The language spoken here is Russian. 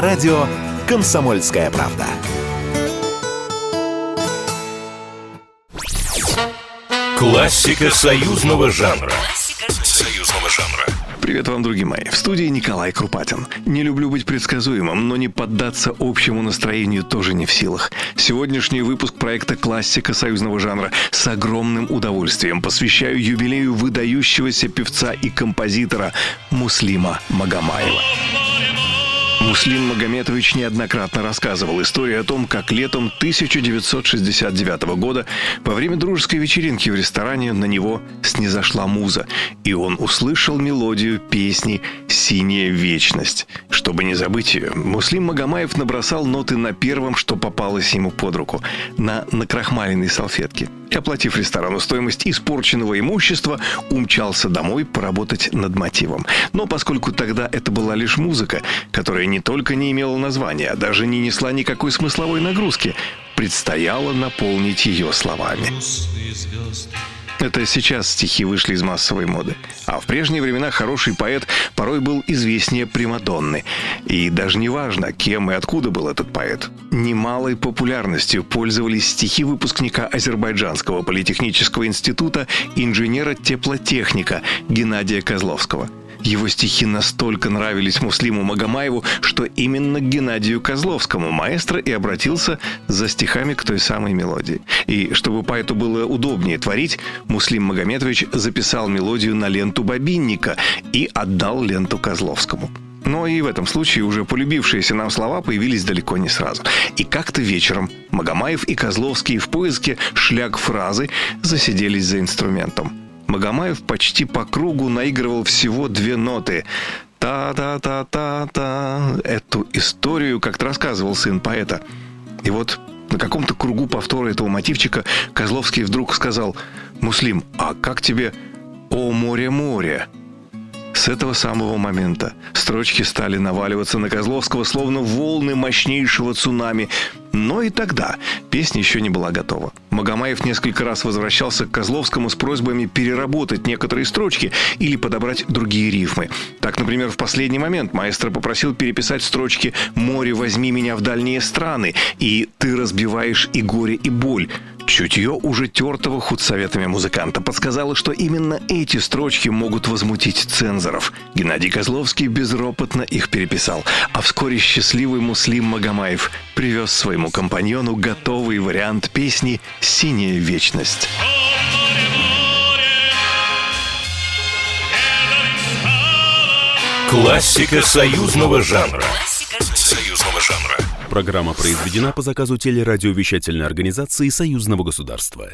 радио «Комсомольская правда». Классика союзного жанра. Союзного жанра. Привет вам, другие мои. В студии Николай Крупатин. Не люблю быть предсказуемым, но не поддаться общему настроению тоже не в силах. Сегодняшний выпуск проекта «Классика союзного жанра» с огромным удовольствием посвящаю юбилею выдающегося певца и композитора Муслима Магомаева. Муслим Магометович неоднократно рассказывал историю о том, как летом 1969 года во время дружеской вечеринки в ресторане на него снизошла муза, и он услышал мелодию песни «Синяя вечность». Чтобы не забыть ее, Муслим Магомаев набросал ноты на первом, что попалось ему под руку, на накрахмаленной салфетке – и, оплатив ресторану стоимость испорченного имущества, умчался домой поработать над мотивом. Но поскольку тогда это была лишь музыка, которая не только не имела названия, а даже не несла никакой смысловой нагрузки, предстояло наполнить ее словами. Это сейчас стихи вышли из массовой моды. А в прежние времена хороший поэт порой был известнее Примадонны. И даже не важно, кем и откуда был этот поэт. Немалой популярностью пользовались стихи выпускника Азербайджанского политехнического института инженера-теплотехника Геннадия Козловского – его стихи настолько нравились Муслиму Магомаеву, что именно к Геннадию Козловскому маэстро и обратился за стихами к той самой мелодии. И чтобы поэту было удобнее творить, Муслим Магометович записал мелодию на ленту бобинника и отдал ленту Козловскому. Но и в этом случае уже полюбившиеся нам слова появились далеко не сразу. И как-то вечером Магомаев и Козловский в поиске шляг фразы засиделись за инструментом. Магомаев почти по кругу наигрывал всего две ноты. Та-та-та-та-та. Эту историю как-то рассказывал сын поэта. И вот на каком-то кругу повтора этого мотивчика Козловский вдруг сказал «Муслим, а как тебе «О море-море»?» С этого самого момента строчки стали наваливаться на Козловского словно волны мощнейшего цунами. Но и тогда песня еще не была готова. Магомаев несколько раз возвращался к Козловскому с просьбами переработать некоторые строчки или подобрать другие рифмы. Так, например, в последний момент маэстро попросил переписать строчки «Море, возьми меня в дальние страны» и «Ты разбиваешь и горе, и боль». Чутье уже тертого худсоветами музыканта подсказало, что именно эти строчки могут возмутить цензоров. Геннадий Козловский безропотно их переписал, а вскоре счастливый Муслим Магомаев привез своему компаньону готовый вариант песни «Синяя вечность». Классика союзного жанра. Союзного жанра. Программа произведена по заказу телерадиовещательной организации Союзного государства.